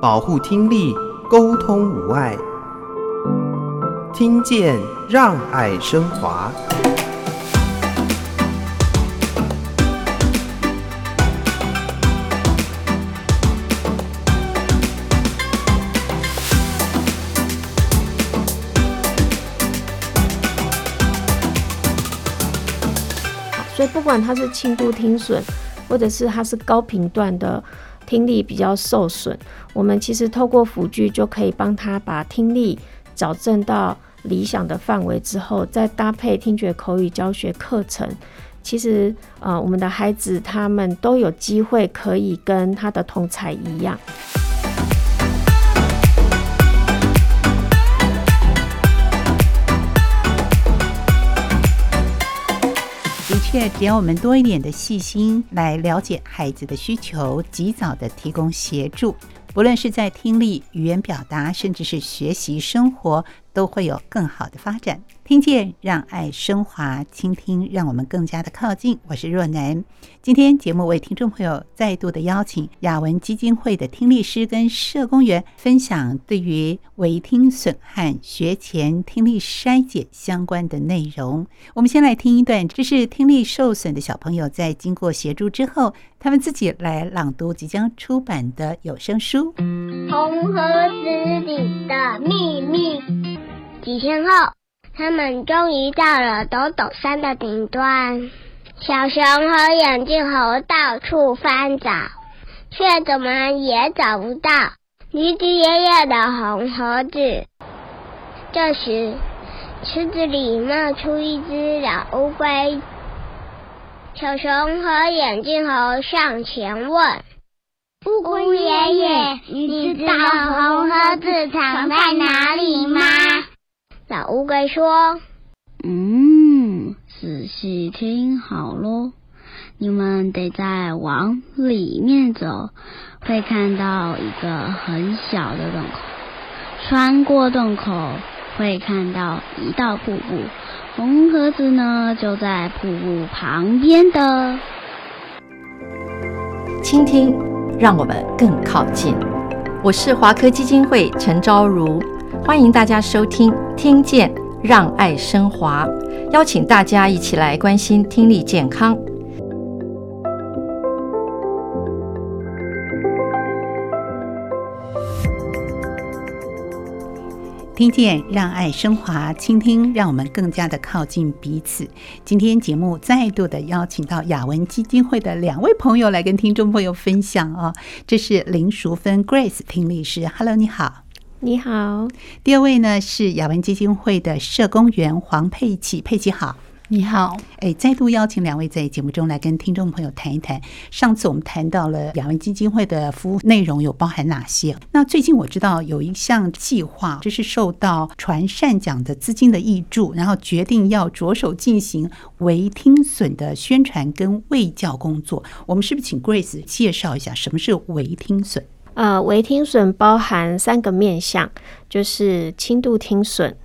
保护听力，沟通无碍，听见让爱升华。所以，不管他是轻度听损，或者是他是高频段的听力比较受损，我们其实透过辅具就可以帮他把听力矫正到理想的范围之后，再搭配听觉口语教学课程，其实呃，我们的孩子他们都有机会可以跟他的同才一样。却只要我们多一点的细心来了解孩子的需求，及早的提供协助，不论是在听力、语言表达，甚至是学习生活，都会有更好的发展。听见，让爱升华，倾听，让我们更加的靠近。我是若楠。今天节目为听众朋友再度的邀请雅文基金会的听力师跟社工员分享对于违听损和学前听力筛检相关的内容。我们先来听一段，这是听力受损的小朋友在经过协助之后，他们自己来朗读即将出版的有声书《红盒子里的秘密》。几天后。他们终于到了抖抖山的顶端，小熊和眼镜猴到处翻找，却怎么也找不到驴子爷爷的红盒子。这时，池子里冒出一只老乌龟。小熊和眼镜猴上前问：“乌龟爷爷，你知道红盒子藏在哪里吗？”老乌龟说：“嗯，仔细听好喽，你们得再往里面走，会看到一个很小的洞口。穿过洞口，会看到一道瀑布。红盒子呢，就在瀑布旁边的。倾听，让我们更靠近。我是华科基金会陈昭如。”欢迎大家收听《听见让爱升华》，邀请大家一起来关心听力健康。听见让爱升华，倾听让我们更加的靠近彼此。今天节目再度的邀请到雅文基金会的两位朋友来跟听众朋友分享哦，这是林淑芬 Grace 听力师，Hello，你好。你好，第二位呢是雅文基金会的社工员黄佩琪，佩琪好，你好，哎，再度邀请两位在节目中来跟听众朋友谈一谈。上次我们谈到了雅文基金会的服务内容有包含哪些？那最近我知道有一项计划，这是受到传善奖的资金的益助，然后决定要着手进行微听损的宣传跟卫教工作。我们是不是请 Grace 介绍一下什么是微听损？呃，微听损包含三个面向，就是轻度听损、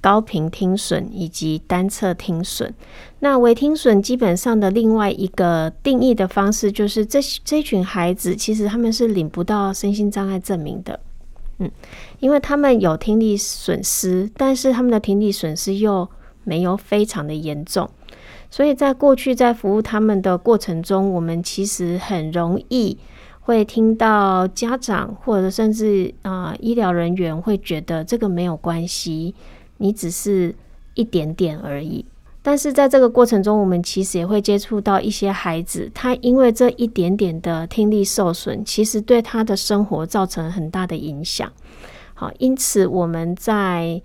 高频听损以及单侧听损。那微听损基本上的另外一个定义的方式，就是这这群孩子其实他们是领不到身心障碍证明的，嗯，因为他们有听力损失，但是他们的听力损失又没有非常的严重，所以在过去在服务他们的过程中，我们其实很容易。会听到家长或者甚至啊、医疗人员会觉得这个没有关系，你只是一点点而已。但是在这个过程中，我们其实也会接触到一些孩子，他因为这一点点的听力受损，其实对他的生活造成很大的影响。好，因此我们在。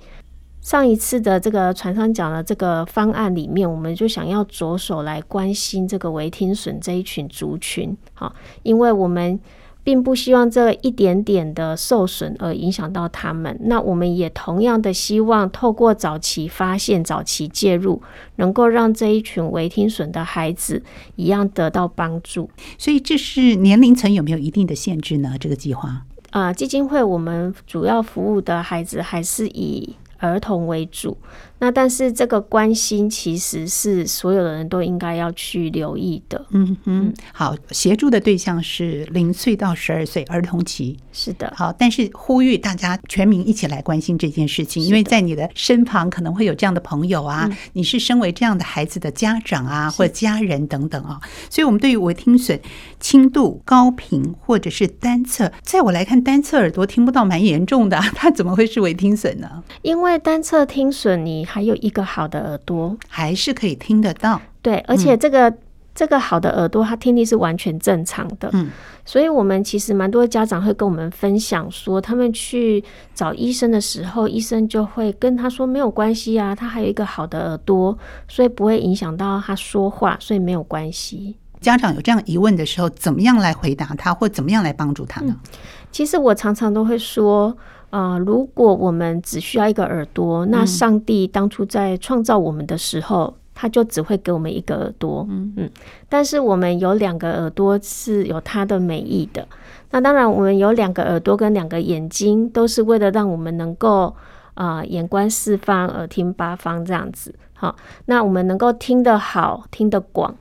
上一次的这个船上讲的这个方案里面，我们就想要着手来关心这个维听损这一群族群，好，因为我们并不希望这一点点的受损而影响到他们。那我们也同样的希望透过早期发现、早期介入，能够让这一群维听损的孩子一样得到帮助。所以，这是年龄层有没有一定的限制呢？这个计划啊，呃，基金会我们主要服务的孩子还是以儿童为主，那但是这个关心其实是所有的人都应该要去留意的。嗯哼，好，协助的对象是零岁到十二岁儿童期。是的，好，但是呼吁大家全民一起来关心这件事情，因为在你的身旁可能会有这样的朋友啊，你是身为这样的孩子的家长啊，或者家人等等啊，所以我们对于微听损轻度、高频或者是单侧，在我来看，单侧耳朵听不到蛮严重的，它怎么会是微听损呢？因为单侧听损，你还有一个好的耳朵，还是可以听得到。对，而且这个、嗯、这个好的耳朵，他听力是完全正常的。嗯，所以我们其实蛮多家长会跟我们分享说，他们去找医生的时候，医生就会跟他说没有关系啊，他还有一个好的耳朵，所以不会影响到他说话，所以没有关系。家长有这样疑问的时候，怎么样来回答他，或怎么样来帮助他呢？嗯，其实我常常都会说。啊、呃，如果我们只需要一个耳朵，那上帝当初在创造我们的时候，嗯、他就只会给我们一个耳朵。嗯嗯，但是我们有两个耳朵是有它的美意的。那当然，我们有两个耳朵跟两个眼睛，都是为了让我们能够啊、呃，眼观四方，耳听八方这样子。好，那我们能够听得好，听得广。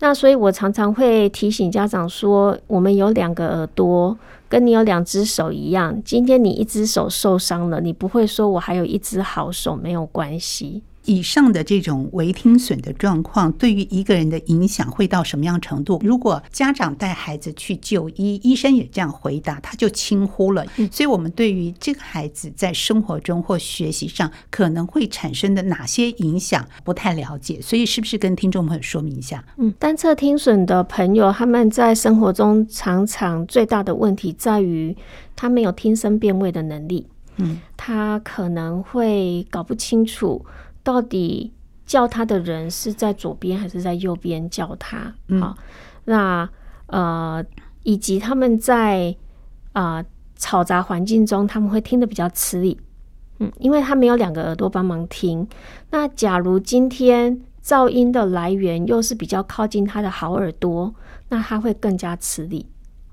那所以我常常会提醒家长说，我们有两个耳朵。跟你有两只手一样，今天你一只手受伤了，你不会说我还有一只好手，没有关系。以上的这种微听损的状况，对于一个人的影响会到什么样程度？如果家长带孩子去就医，医生也这样回答，他就轻忽了。所以，我们对于这个孩子在生活中或学习上可能会产生的哪些影响不太了解，所以是不是跟听众朋友说明一下？嗯，单侧听损的朋友，他们在生活中常常最大的问题在于他没有听声辨位的能力。嗯，他可能会搞不清楚。到底叫他的人是在左边还是在右边叫他？嗯、好，那呃，以及他们在啊、呃、嘈杂环境中，他们会听得比较吃力，嗯，因为他没有两个耳朵帮忙听。那假如今天噪音的来源又是比较靠近他的好耳朵，那他会更加吃力。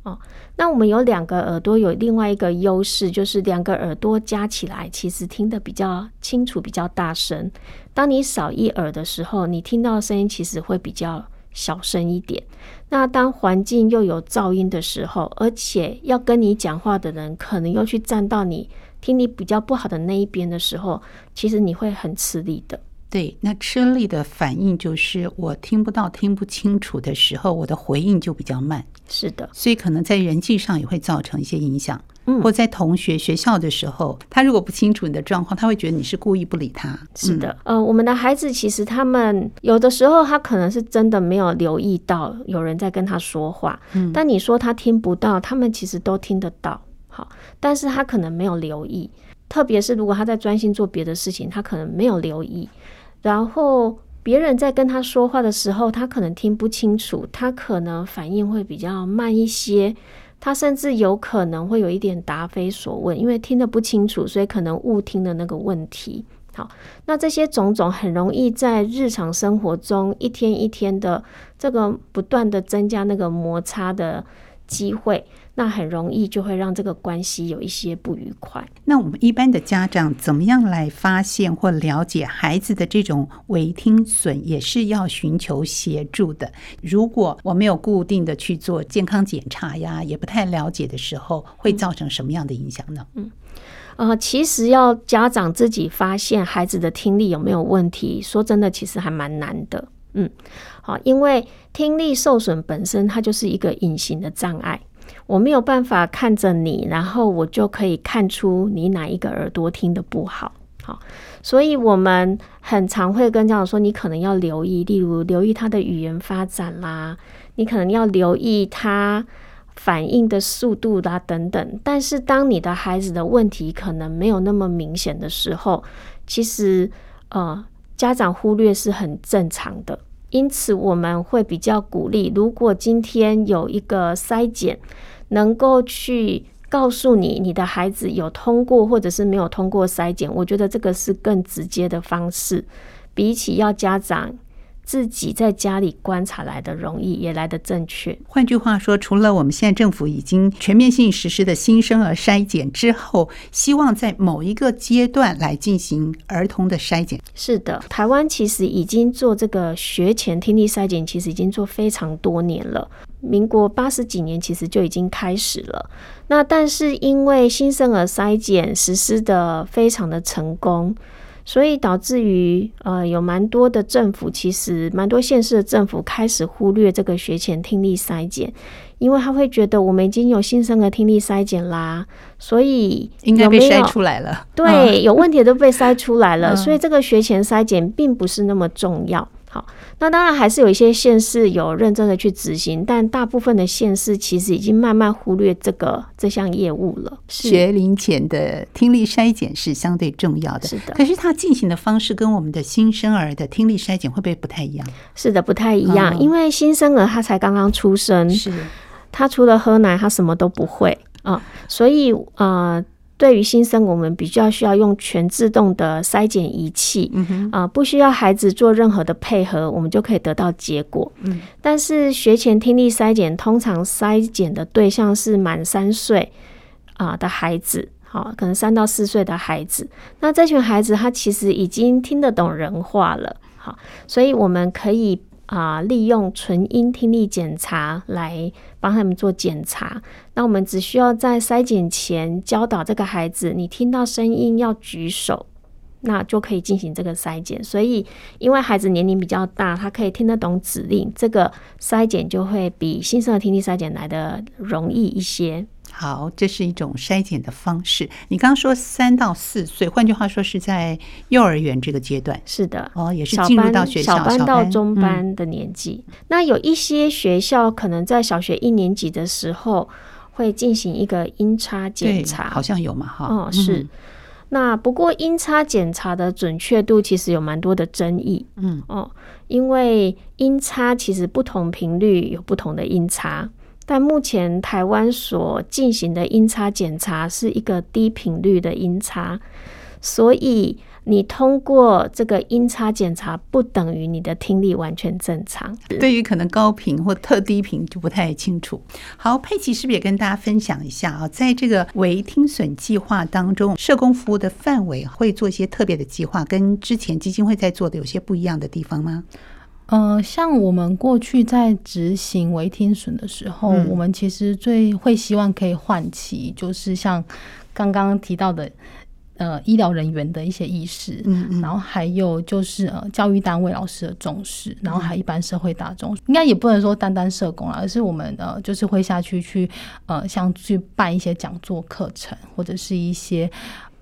哦，那我们有两个耳朵，有另外一个优势，就是两个耳朵加起来，其实听得比较清楚、比较大声。当你少一耳的时候，你听到的声音其实会比较小声一点。那当环境又有噪音的时候，而且要跟你讲话的人可能又去站到你听力比较不好的那一边的时候，其实你会很吃力的。对，那吃力的反应就是我听不到、听不清楚的时候，我的回应就比较慢。是的，所以可能在人际上也会造成一些影响。嗯，或在同学学校的时候，他如果不清楚你的状况，他会觉得你是故意不理他。是的，呃，我们的孩子其实他们有的时候他可能是真的没有留意到有人在跟他说话。嗯，但你说他听不到，他们其实都听得到。好，但是他可能没有留意，特别是如果他在专心做别的事情，他可能没有留意。然后别人在跟他说话的时候，他可能听不清楚，他可能反应会比较慢一些，他甚至有可能会有一点答非所问，因为听得不清楚，所以可能误听的那个问题。好，那这些种种很容易在日常生活中一天一天的这个不断的增加那个摩擦的机会。那很容易就会让这个关系有一些不愉快。那我们一般的家长怎么样来发现或了解孩子的这种微听损，也是要寻求协助的。如果我没有固定的去做健康检查呀，也不太了解的时候，会造成什么样的影响呢？嗯，呃，其实要家长自己发现孩子的听力有没有问题，说真的，其实还蛮难的。嗯，好，因为听力受损本身它就是一个隐形的障碍。我没有办法看着你，然后我就可以看出你哪一个耳朵听得不好。好，所以我们很常会跟家长说，你可能要留意，例如留意他的语言发展啦，你可能要留意他反应的速度啦等等。但是当你的孩子的问题可能没有那么明显的时候，其实呃家长忽略是很正常的。因此我们会比较鼓励，如果今天有一个筛检。能够去告诉你你的孩子有通过或者是没有通过筛检，我觉得这个是更直接的方式，比起要家长自己在家里观察来的容易，也来的正确。换句话说，除了我们现在政府已经全面性实施的新生儿筛检之后，希望在某一个阶段来进行儿童的筛检。是的，台湾其实已经做这个学前听力筛检，其实已经做非常多年了。民国八十几年其实就已经开始了。那但是因为新生儿筛检实施的非常的成功。所以导致于呃，有蛮多的政府，其实蛮多县市的政府开始忽略这个学前听力筛检，因为他会觉得我们已经有新生儿听力筛检啦，所以应该被筛出来了。对，有问题都被筛出来了，所以这个学前筛检并不是那么重要。好，那当然还是有一些县市有认真的去执行，但大部分的县市其实已经慢慢忽略这个这项业务了。学龄前的听力筛检是相对重要的，是的。可是它进行的方式跟我们的新生儿的听力筛检会不会不太一样？是的，不太一样，因为新生儿他才刚刚出生，是他除了喝奶，他什么都不会啊，所以呃。对于新生，我们比较需要用全自动的筛检仪器，啊、嗯呃，不需要孩子做任何的配合，我们就可以得到结果。嗯，但是学前听力筛检通常筛检的对象是满三岁啊的孩子，好，可能三到四岁的孩子。那这群孩子他其实已经听得懂人话了，好，所以我们可以。啊，利用纯音听力检查来帮他们做检查。那我们只需要在筛检前教导这个孩子，你听到声音要举手，那就可以进行这个筛检。所以，因为孩子年龄比较大，他可以听得懂指令，这个筛检就会比新生儿听力筛检来得容易一些。好，这是一种筛检的方式。你刚刚说三到四岁，换句话说是在幼儿园这个阶段。是的，哦，也是进入到学校小班到中班的年纪。嗯。那有一些学校可能在小学一年级的时候会进行一个音差检查，好像有嘛？哈，哦，是。嗯。那不过音差检查的准确度其实有蛮多的争议。嗯，哦，因为音差其实不同频率有不同的音差。但目前台湾所进行的音差检查是一个低频率的音差，所以你通过这个音差检查不等于你的听力完全正常。对于可能高频或特低频就不太清楚。好，佩奇是不是也跟大家分享一下啊？在这个微听损计划当中，社工服务的范围会做一些特别的计划，跟之前基金会在做的有些不一样的地方吗？呃，像我们过去在执行微听损的时候，嗯，我们其实最会希望可以唤起，就是像刚刚提到的，呃，医疗人员的一些意识，嗯，嗯，然后还有就是呃，教育单位老师的重视，然后还一般社会大众，应该也不能说单单社工啦，而是我们呃，就是会下去去呃，像去办一些讲座课程，或者是一些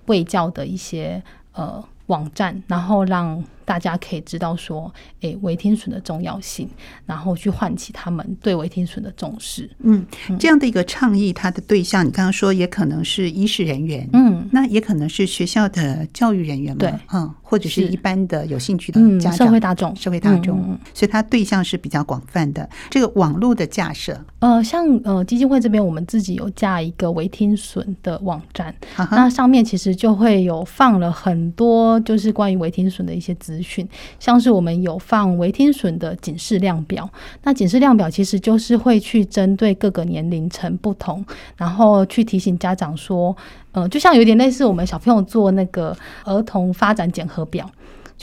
卫教的一些呃网站，然后让。大家可以知道说，诶，微听损的重要性，然后去唤起他们对维听损的重视。嗯，这样的一个倡议，它的对象，你刚刚说也可能是医师人员，嗯，那也可能是学校的教育人员嘛，对，嗯，或者是一般的有兴趣的家长、社会大众、社会大众，嗯，所以它对象是比较广泛的。这个网络的架设，呃，像呃基金会这边，我们自己有架一个维听损的网站，那上面其实就会有放了很多，就是关于维听损的一些资。资讯像是我们有放维听损的警示量表，那警示量表其实就是会去针对各个年龄层不同，然后去提醒家长说，呃，就像有点类似我们小朋友做那个儿童发展检核表。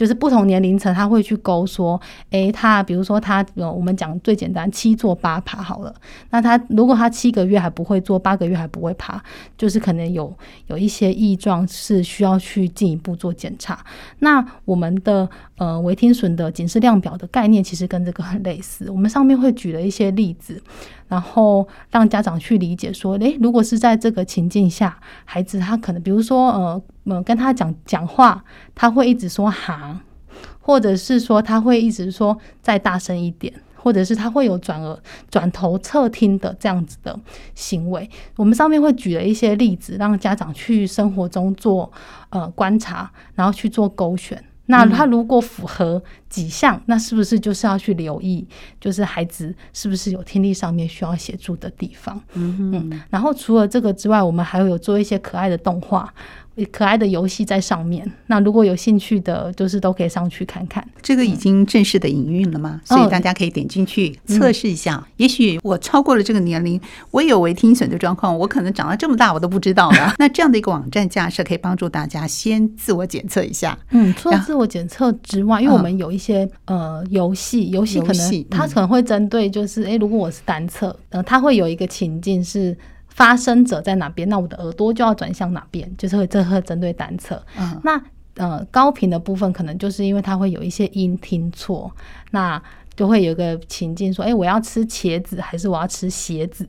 就是不同年龄层，他会去勾说，诶，他比如说他，呃，我们讲最简单，七坐八爬好了。那他如果他七个月还不会坐，八个月还不会爬，就是可能有有一些异状是需要去进一步做检查。那我们的呃维听损的警示量表的概念其实跟这个很类似，我们上面会举了一些例子。然后让家长去理解说，诶，如果是在这个情境下，孩子他可能，比如说，呃，呃，跟他讲讲话，他会一直说哈，或者是说他会一直说再大声一点，或者是他会有转而、转头侧听的这样子的行为。我们上面会举了一些例子，让家长去生活中做呃观察，然后去做勾选。那他如果符合几项，那是不是就是要去留意，就是孩子是不是有听力上面需要协助的地方？嗯嗯。然后除了这个之外，我们还会有做一些可爱的动画，可爱的游戏在上面。那如果有兴趣的，就是都可以上去看看。这个已经正式的营运了吗？所以大家可以点进去测试一下。也许我超过了这个年龄，我有微听损的状况，我可能长到这么大我都不知道了。那这样的一个网站架设可以帮助大家先自我检测一下。嗯，除了自我检测之外，因为我们有一些呃游戏，游戏可能它可能会针对就是，哎，如果我是单侧，呃，它会有一个情境是。发声者在哪边，那我的耳朵就要转向哪边，就是会这会针对单侧。嗯，那呃高频的部分可能就是因为它会有一些音听错，那就会有一个情境说，哎、欸，我要吃茄子还是我要吃鞋子？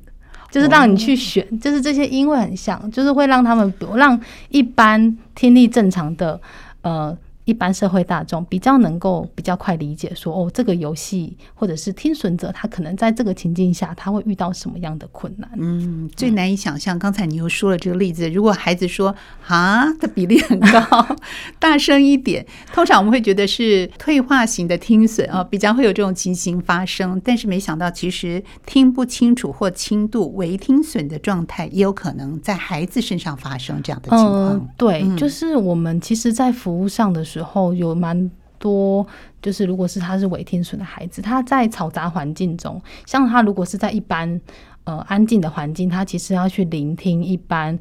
就是让你去选，哦、就是这些音会很像，就是会让他们让一般听力正常的呃。一般社会大众比较能够比较快理解说，哦，这个游戏或者是听损者，他可能在这个情境下他会遇到什么样的困难？嗯，最难以想象。刚才你又说了这个例子，如果孩子说啊，的比例很高，大声一点，通常我们会觉得是退化型的听损啊，比较会有这种情形发生。但是没想到，其实听不清楚或轻度微听损的状态，也有可能在孩子身上发生这样的情况。嗯，对，就是我们其实，在服务上的时候有蛮多，就是如果是他是伪听损的孩子，他在嘈杂环境中，像他如果是在一般呃安静的环境，他其实要去聆听一般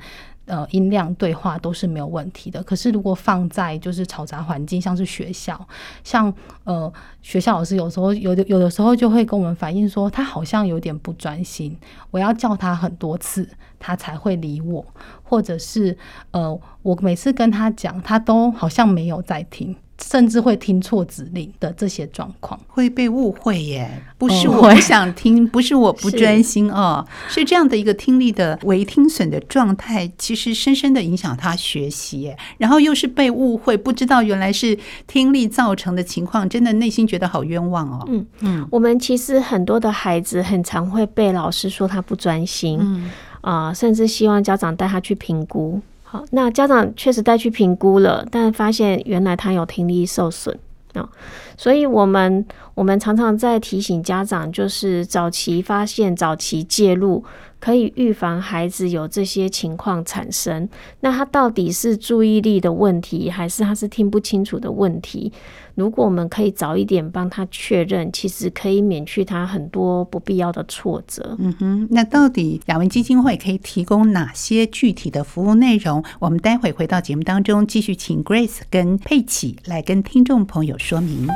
呃音量对话都是没有问题的。可是如果放在就是嘈杂环境，像是学校，像呃学校老师有时候有的有的时候就会跟我们反映说，他好像有点不专心，我要叫他很多次，他才会理我。或者是呃，我每次跟他讲，他都好像没有在听，甚至会听错指令的这些状况，会被误会耶。不是我不想听，不是我不专心哦，是这样的一个听力的微听损的状态，其实深深的影响他学习。然后又是被误会，不知道原来是听力造成的情况，真的内心觉得好冤枉哦。嗯嗯，我们其实很多的孩子很常会被老师说他不专心。嗯。啊、甚至希望家长带他去评估。好，那家长确实带去评估了，但发现原来他有听力受损啊。所以我们我们常常在提醒家长，就是早期发现、早期介入，可以预防孩子有这些情况产生。那他到底是注意力的问题，还是他是听不清楚的问题？如果我们可以早一点帮他确认，其实可以免去他很多不必要的挫折。嗯哼，那到底雅文基金会可以提供哪些具体的服务内容？我们待会回到节目当中，继续请 Grace 跟佩奇来跟听众朋友说明。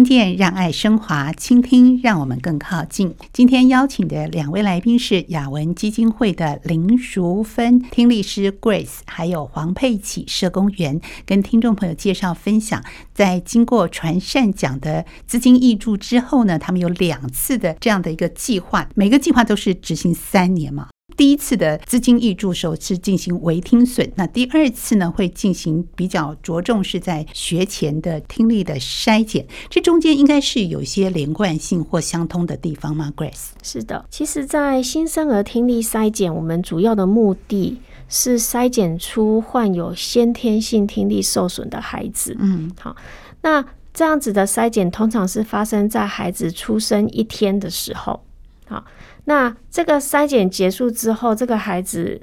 听见让爱升华，倾听让我们更靠近。今天邀请的两位来宾是雅文基金会的林淑芬听力师 Grace，还有黄佩綺社工员，跟听众朋友介绍分享，在经过传善奖的资金挹注之后呢，他们有两次的这样的一个计划，每个计划都是执行三年嘛。第一次的资金挹注时候是进行微听损，那第二次呢会进行比较着重是在学前的听力的筛检，这中间应该是有一些连贯性或相通的地方吗？Grace？是的，其实，在新生儿听力筛检，我们主要的目的是筛检出患有先天性听力受损的孩子。嗯，好，那这样子的筛检通常是发生在孩子出生一天的时候。好。那这个筛检结束之后，这个孩子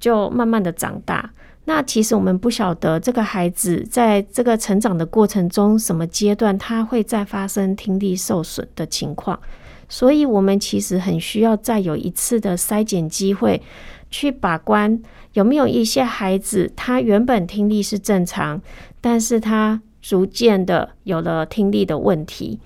就慢慢的长大。那其实我们不晓得这个孩子在这个成长的过程中，什么阶段他会再发生听力受损的情况。所以，我们其实很需要再有一次的筛检机会，去把关有没有一些孩子，他原本听力是正常，但是他逐渐的有了听力的问题。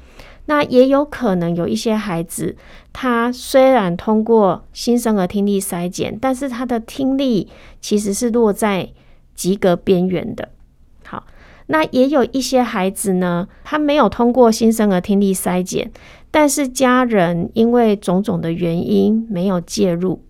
那也有可能有一些孩子，他虽然通过新生儿听力筛检，但是他的听力其实是落在及格边缘的。好，那也有一些孩子呢，他没有通过新生儿听力筛检，但是家人因为种种的原因没有介入。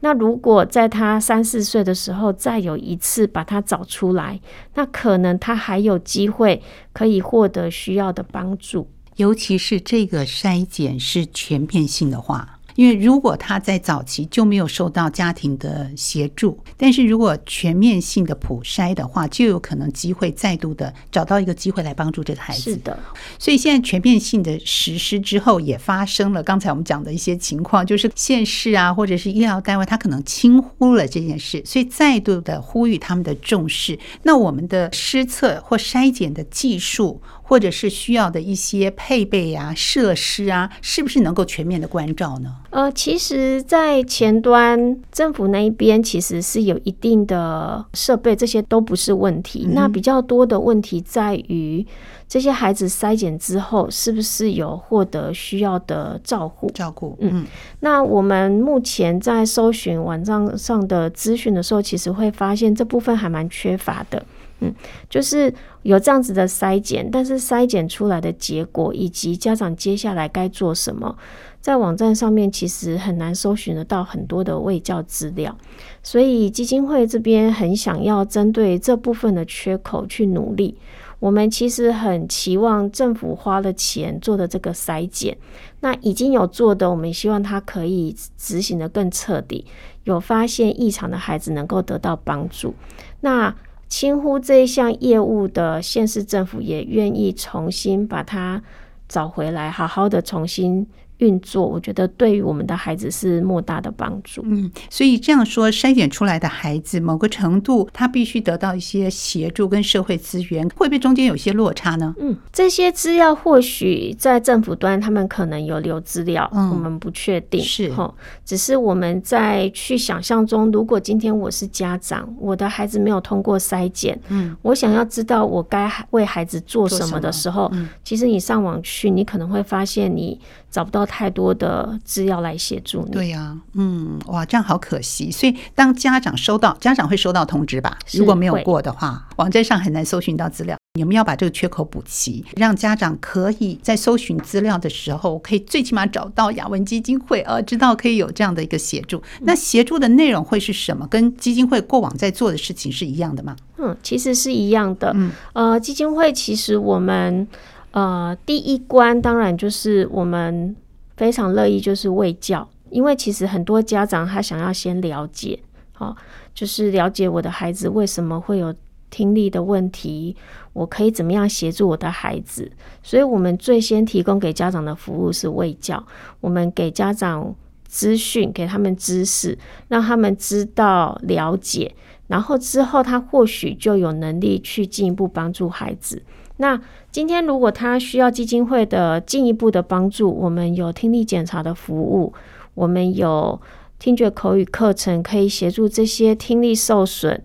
那如果在他三四岁的时候再有一次把他找出来，那可能他还有机会可以获得需要的帮助。尤其是这个筛检是全面性的话。因为如果他在早期就没有受到家庭的协助，但是如果全面性的普筛的话，就有可能机会再度的找到一个机会来帮助这个孩子。是的，所以现在全面性的实施之后，也发生了刚才我们讲的一些情况，就是县市啊，或者是医疗单位，他可能轻忽了这件事，所以再度的呼吁他们的重视。那我们的施测或筛检的技术，或者是需要的一些配备啊、设施啊，是不是能够全面的关照呢？呃，其实，在前端政府那一边，其实是有一定的设备，这些都不是问题。嗯、那比较多的问题在于，这些孩子筛检之后，是不是有获得需要的照顾？照顾，嗯。嗯，那我们目前在搜寻网站上的资讯的时候，其实会发现这部分还蛮缺乏的。嗯，就是有这样子的筛检，但是筛检出来的结果以及家长接下来该做什么，在网站上面其实很难搜寻得到很多的卫教资料，所以基金会这边很想要针对这部分的缺口去努力。我们其实很期望政府花了钱做的这个筛检，那已经有做的，我们希望它可以执行得更彻底，有发现异常的孩子能够得到帮助。那轻忽这一项业务的县市政府也愿意重新把它找回来，好好的重新。运作，我觉得对于我们的孩子是莫大的帮助。嗯，所以这样说，筛选出来的孩子，某个程度他必须得到一些协助跟社会资源，会不会中间有些落差呢？嗯，这些资料或许在政府端，他们可能有留资料，嗯，我们不确定。是哈，只是我们在去想象中，如果今天我是家长，我的孩子没有通过筛检，嗯，我想要知道我该为孩子做什么的时候，嗯，其实你上网去，你可能会发现你找不到。太多的资料来协助你，对呀、啊，嗯，哇，这样好可惜。所以当家长收到，家长会收到通知吧？如果没有过的话，网站上很难搜寻到资料。你们要把这个缺口补齐，让家长可以在搜寻资料的时候，可以最起码找到雅文基金会，呃，知道可以有这样的一个协助。那协助的内容会是什么？跟基金会过往在做的事情是一样的吗？嗯，其实是一样的。嗯，呃，基金会其实我们呃第一关当然就是我们。非常乐意就是喂教，因为其实很多家长他想要先了解，好，就是了解我的孩子为什么会有听力的问题，我可以怎么样协助我的孩子。所以，我们最先提供给家长的服务是喂教，我们给家长资讯，给他们知识，让他们知道了解，然后之后他或许就有能力去进一步帮助孩子。那今天如果他需要基金会的进一步的帮助，我们有听力检查的服务，我们有听觉口语课程，可以协助这些听力受损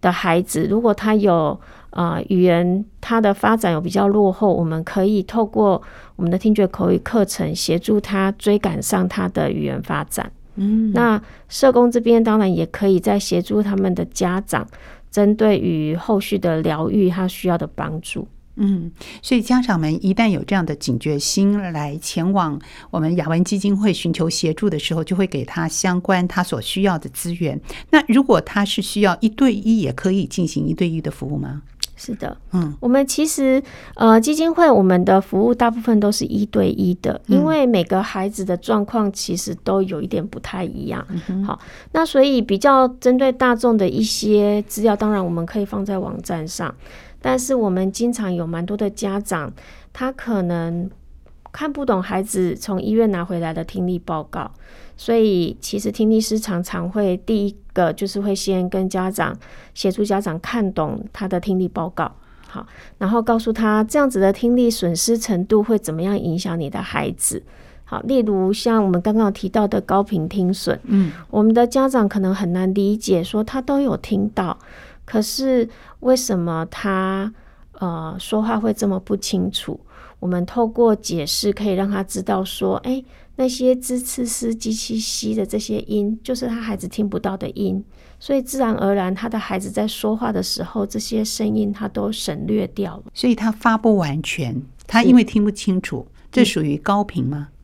的孩子。如果他有呃语言他的发展有比较落后，我们可以透过我们的听觉口语课程协助他追赶上他的语言发展。嗯，那社工这边当然也可以再协助他们的家长，针对于后续的疗愈他需要的帮助。嗯，所以家长们一旦有这样的警觉心，来前往我们雅文基金会寻求协助的时候，就会给他相关他所需要的资源。那如果他是需要一对一，也可以进行一对一的服务吗？是的，嗯，我们其实呃基金会我们的服务大部分都是一对一的，因为每个孩子的状况其实都有一点不太一样。嗯、好，那所以比较针对大众的一些资料，当然我们可以放在网站上。但是我们经常有蛮多的家长，他可能看不懂孩子从医院拿回来的听力报告，所以其实听力师常常会第一个就是会先跟家长协助家长看懂他的听力报告，好，然后告诉他这样子的听力损失程度会怎么样影响你的孩子，好，例如像我们刚刚提到的高频听损，嗯，我们的家长可能很难理解，说他都有听到。可是为什么他呃说话会这么不清楚？我们透过解释可以让他知道说，哎，那些滋、呲、嘶、唧、七、西的这些音，就是他孩子听不到的音，所以自然而然他的孩子在说话的时候，这些声音他都省略掉了，所以他发不完全，他因为听不清楚，这属于高频吗？对。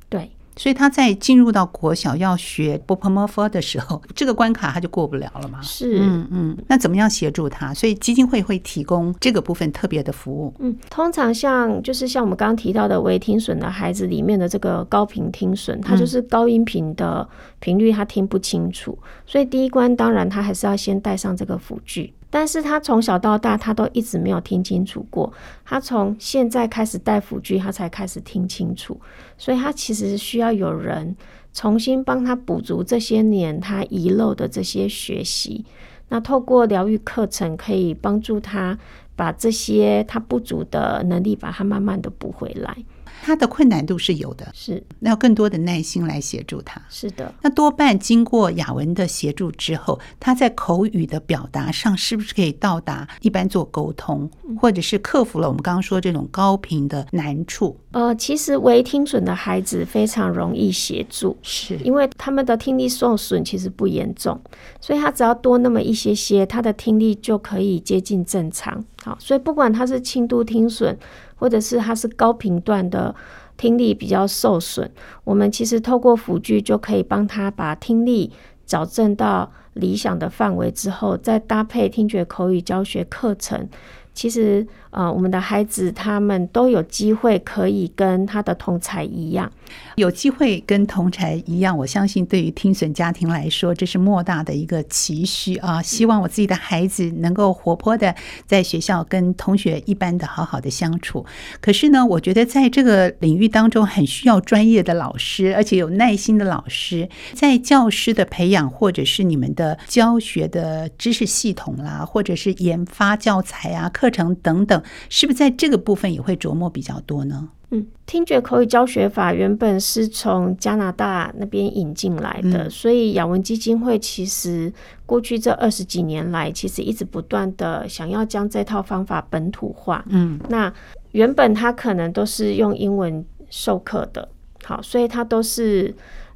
所以他在进入到国小要学 b o p m o f 的时候，这个关卡他就过不了了嘛。是，嗯嗯。那怎么样协助他？所以基金会会提供这个部分特别的服务。嗯，通常像就是像我们刚刚提到的微听损的孩子里面的这个高频听损，他就是高音频的频率他听不清楚，所以第一关当然他还是要先戴上这个辅具。但是他从小到大，他都一直没有听清楚过。他从现在开始带辅具，他才开始听清楚。所以他其实需要有人重新帮他补足这些年他遗漏的这些学习。那透过疗愈课程，可以帮助他把这些他不足的能力，把它慢慢的补回来。他的困难度是有的，是，那要更多的耐心来协助他。是的，那多半经过雅文的协助之后，他在口语的表达上是不是可以到达一般做沟通，或者是克服了我们刚刚说这种高频的难处？呃，其实微听损的孩子非常容易协助，是因为他们的听力受损其实不严重，所以他只要多那么一些些，他的听力就可以接近正常。好，所以不管他是轻度听损，或者是他是高频段的听力比较受损，我们其实透过辅具就可以帮他把听力矫正到理想的范围之后，再搭配听觉口语教学课程。其实，呃，我们的孩子他们都有机会可以跟他的同才一样，有机会跟同才一样。我相信，对于听损家庭来说，这是莫大的一个期许啊！希望我自己的孩子能够活泼的在学校跟同学一般的好好的相处。可是呢，我觉得在这个领域当中，很需要专业的老师，而且有耐心的老师，在教师的培养，或者是你们的教学的知识系统啦，或者是研发教材啊。课程等等，是不是在这个部分也会琢磨比较多呢？嗯，听觉口语教学法原本是从加拿大那边引进来的，嗯、所以雅文基金会其实过去这二十几年来，其实一直不断的想要将这套方法本土化。嗯，那原本它可能都是用英文授课的，好，所以它都是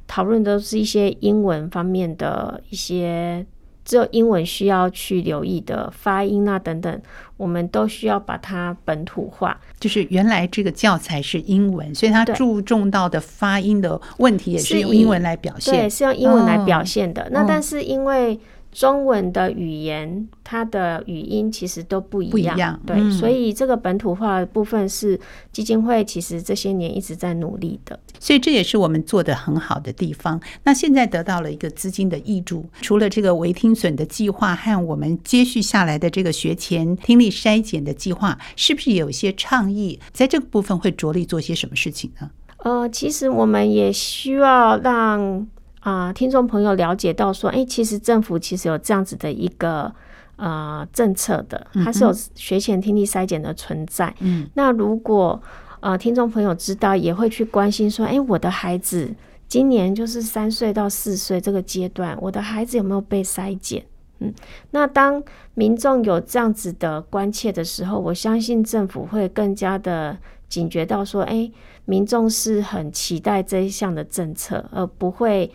讨论都是一些英文方面的一些。只有英文需要去留意的发音啊等等，我们都需要把它本土化。就是原来这个教材是英文，所以它注重到的发音的问题也是用英文来表现。对，是用英文来表现的。哦、那但是因为中文的语言，它的语音其实都不一样，不一样。对，嗯、所以这个本土化的部分是基金会其实这些年一直在努力的。所以这也是我们做得很好的地方。那现在得到了一个资金的挹注，除了这个微听损的计划和我们接续下来的这个学前听力筛检的计划，是不是有一些倡议？在这个部分会着力做些什么事情呢？呃，其实我们也需要让。啊、呃，听众朋友了解到说，哎，其实政府其实有这样子的一个呃政策的，它是有学前听力筛检的存在。嗯，那如果呃听众朋友知道，也会去关心说，哎，我的孩子今年就是三岁到四岁这个阶段，我的孩子有没有被筛检？嗯，那当民众有这样子的关切的时候，我相信政府会更加的警觉到说，哎，民众是很期待这一项的政策，而不会。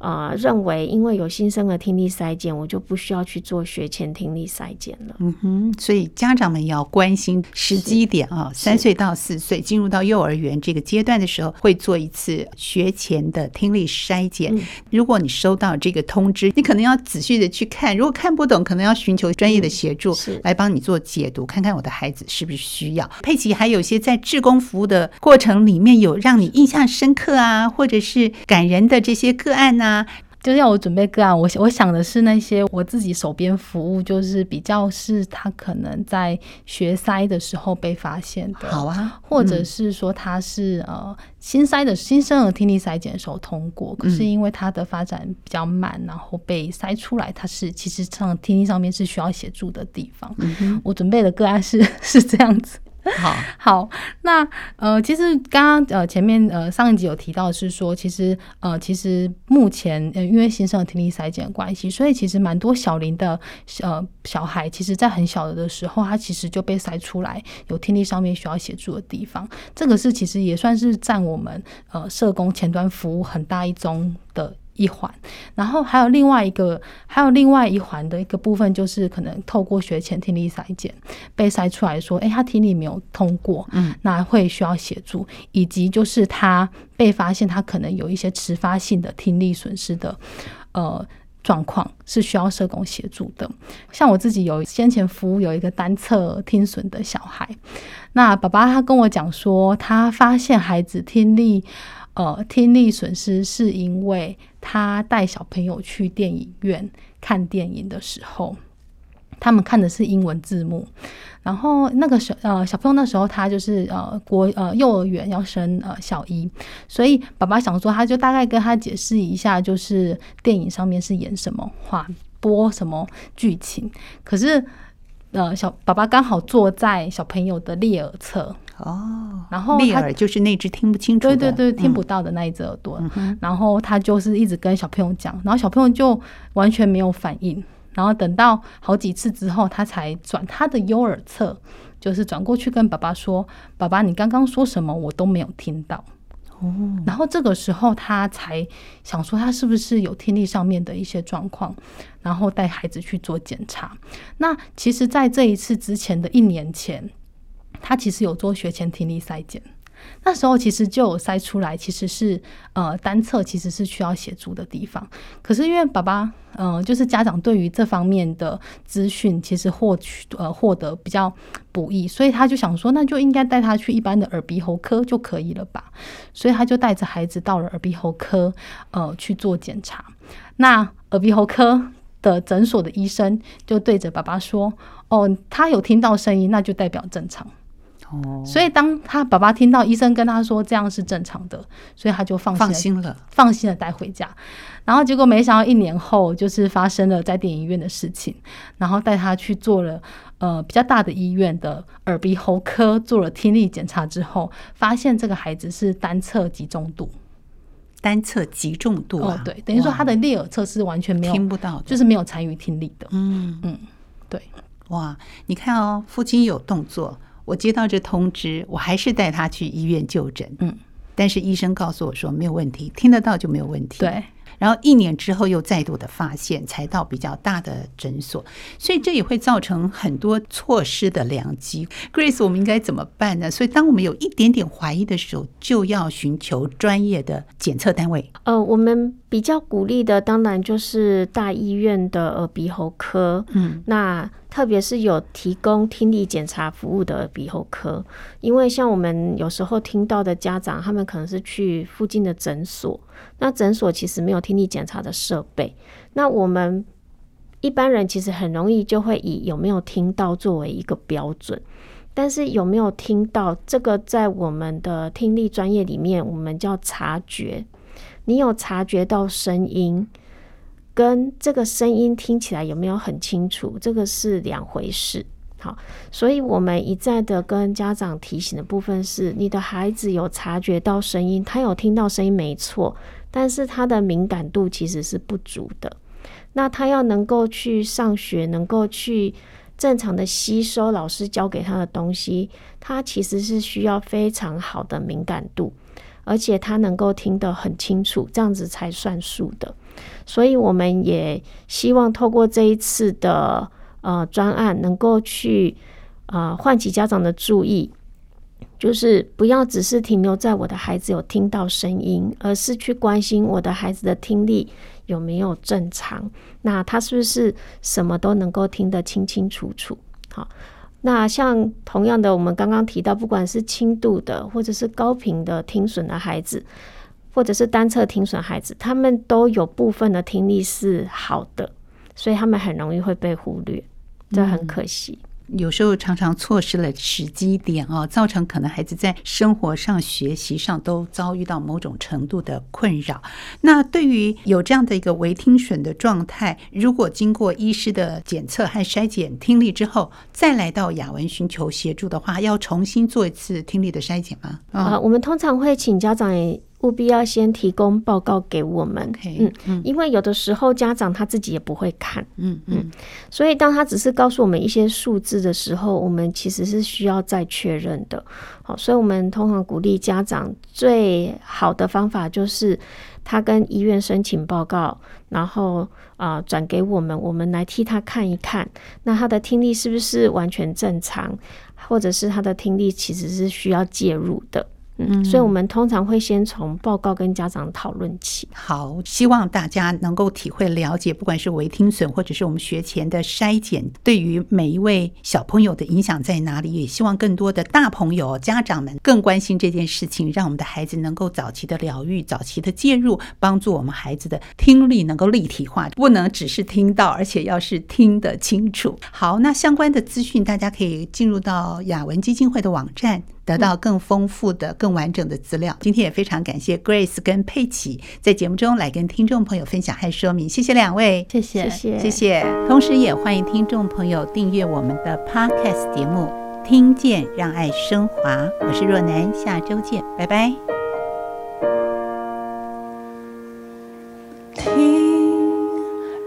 啊、呃，认为因为有新生儿听力筛检，我就不需要去做学前听力筛检了。嗯哼，所以家长们要关心时机点啊，三岁到四岁进入到幼儿园这个阶段的时候，会做一次学前的听力筛检。嗯、如果你收到这个通知，你可能要仔细的去看，如果看不懂，可能要寻求专业的协助，来帮你做解读，看看我的孩子是不是需要。佩奇还有一些在志工服务的过程里面有让你印象深刻啊，或者是感人的这些个案呐、啊。啊，就是要我准备个案，我我想的是那些我自己手边服务，就是比较是他可能在学筛的时候被发现的，好啊，或者是说他是呃新筛的新生儿听力筛检的时候通过，可是因为他的发展比较慢，然后被筛出来，他是其实上听力上面是需要协助的地方。嗯，我准备的个案是 是这样子。好 好，那呃，其实刚刚呃前面呃上一集有提到是说，其实呃其实目前呃因为新生儿听力筛检的关系，所以其实蛮多小龄的呃小孩，其实在很小的时候，他其实就被筛出来有听力上面需要协助的地方，这个是其实也算是占我们呃社工前端服务很大一宗的。一环，然后还有另外一个，还有另外一环的一个部分，就是可能透过学前听力筛检被筛出来说，诶，他听力没有通过，嗯，那会需要协助，以及就是他被发现他可能有一些迟发性的听力损失的呃状况，是需要社工协助的。像我自己有先前服务有一个单侧听损的小孩，那爸爸他跟我讲说，他发现孩子听力。呃，听力损失是因为他带小朋友去电影院看电影的时候，他们看的是英文字幕，然后那个小呃小朋友那时候他就是呃国呃幼儿园要升呃小一，所以爸爸想说他就大概跟他解释一下，就是电影上面是演什么话，播什么剧情，可是呃小爸爸刚好坐在小朋友的列耳侧。哦，然后裂耳就是那只听不清楚，对对对，听不到的那一只耳朵。嗯、然后他就是一直跟小朋友讲，然后小朋友就完全没有反应。然后等到好几次之后，他才转他的右耳侧，就是转过去跟爸爸说：“爸爸，你刚刚说什么？我都没有听到。”哦，然后这个时候他才想说，他是不是有听力上面的一些状况，然后带孩子去做检查。那其实，在这一次之前的一年前。他其实有做学前听力筛检，那时候其实就有筛出来，其实是呃单侧其实是需要协助的地方。可是因为爸爸呃就是家长对于这方面的资讯其实获取呃获得比较不易，所以他就想说，那就应该带他去一般的耳鼻喉科就可以了吧？所以他就带着孩子到了耳鼻喉科呃去做检查。那耳鼻喉科的诊所的医生就对着爸爸说：“哦，他有听到声音，那就代表正常。”所以当他爸爸听到医生跟他说这样是正常的，所以他就放心了，放心了，放心的带回家。然后结果没想到一年后，就是发生了在电影院的事情，然后带他去做了呃比较大的医院的耳鼻喉科做了听力检查之后，发现这个孩子是单侧极重度，单侧极重度啊，哦，对，等于说他的列耳侧是完全没有听不到，就是没有参与听力的。嗯嗯，对，哇，你看哦，父亲有动作。我接到这通知，我还是带他去医院就诊。嗯，但是医生告诉我说没有问题，听得到就没有问题。对。然后一年之后又再度的发现，才到比较大的诊所，所以这也会造成很多措施的良机。Grace，我们应该怎么办呢？所以当我们有一点点怀疑的时候，就要寻求专业的检测单位。呃，我们比较鼓励的当然就是大医院的耳鼻喉科。嗯，那特别是有提供听力检查服务的耳鼻喉科，因为像我们有时候听到的家长，他们可能是去附近的诊所。那诊所其实没有听力检查的设备，那我们一般人其实很容易就会以有没有听到作为一个标准，但是有没有听到这个在我们的听力专业里面，我们叫察觉。你有察觉到声音，跟这个声音听起来有没有很清楚，这个是两回事。好，所以我们一再的跟家长提醒的部分是，你的孩子有察觉到声音，他有听到声音没错。但是他的敏感度其实是不足的，那他要能够去上学，能够去正常的吸收老师教给他的东西，他其实是需要非常好的敏感度，而且他能够听得很清楚，这样子才算数的。所以我们也希望透过这一次的呃专案，能够去呃唤起家长的注意。就是不要只是停留在我的孩子有听到声音，而是去关心我的孩子的听力有没有正常。那他是不是什么都能够听得清清楚楚？好，那像同样的，我们刚刚提到，不管是轻度的或者是高频的听损的孩子，或者是单侧听损孩子，他们都有部分的听力是好的，所以他们很容易会被忽略，这很可惜。嗯有时候常常错失了时机点哦，造成可能孩子在生活上、学习上都遭遇到某种程度的困扰。那对于有这样的一个微听损的状态，如果经过医师的检测和筛检听力之后，再来到雅文寻求协助的话，要重新做一次听力的筛检吗？啊、我们通常会请家长务必要先提供报告给我们，okay, 嗯，因为有的时候家长他自己也不会看，嗯嗯，所以当他只是告诉我们一些数字的时候，我们其实是需要再确认的。好，所以我们通常鼓励家长最好的方法就是他跟医院申请报告，然后啊转给我们，我们来替他看一看，那他的听力是不是完全正常，或者是他的听力其实是需要介入的。嗯，所以我们通常会先从报告跟家长讨论起。好，希望大家能够体会了解，不管是微听损或者是我们学前的筛检，对于每一位小朋友的影响在哪里？也希望更多的大朋友、家长们更关心这件事情，让我们的孩子能够早期的疗愈、早期的介入，帮助我们孩子的听力能够立体化，不能只是听到，而且要是听得清楚。好，那相关的资讯大家可以进入到雅文基金会的网站。得到更丰富的、更完整的资料。今天也非常感谢 Grace 跟佩奇在节目中来跟听众朋友分享和说明，谢谢两位，谢谢谢谢谢。同时也欢迎听众朋友订阅我们的 Podcast 节目《听见让爱升华》，我是若男，下周见，拜拜。听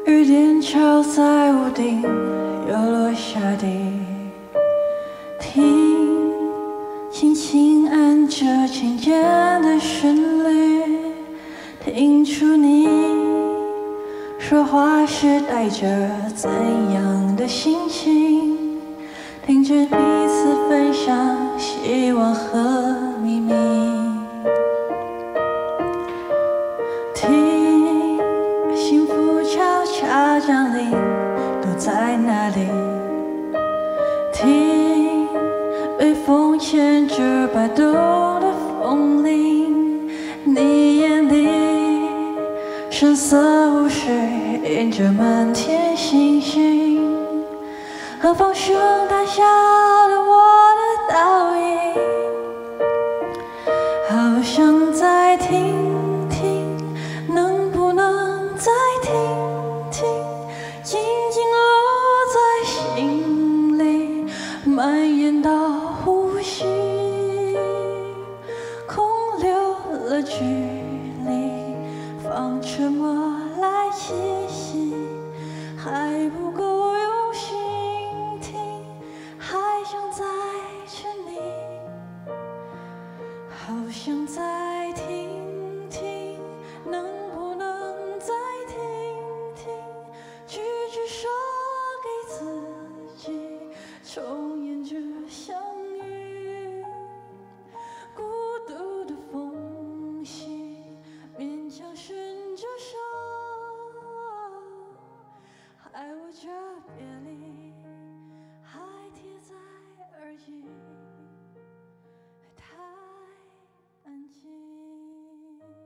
雨点敲在屋顶，又落下地。听。轻轻按着琴键的旋律，听出你说话时带着怎样的心情，听着彼此分享希望和秘密，听幸福悄悄降临，都在哪里？风牵着摆动的风铃，你眼里深色无水，映着满天星星，和放声大笑的我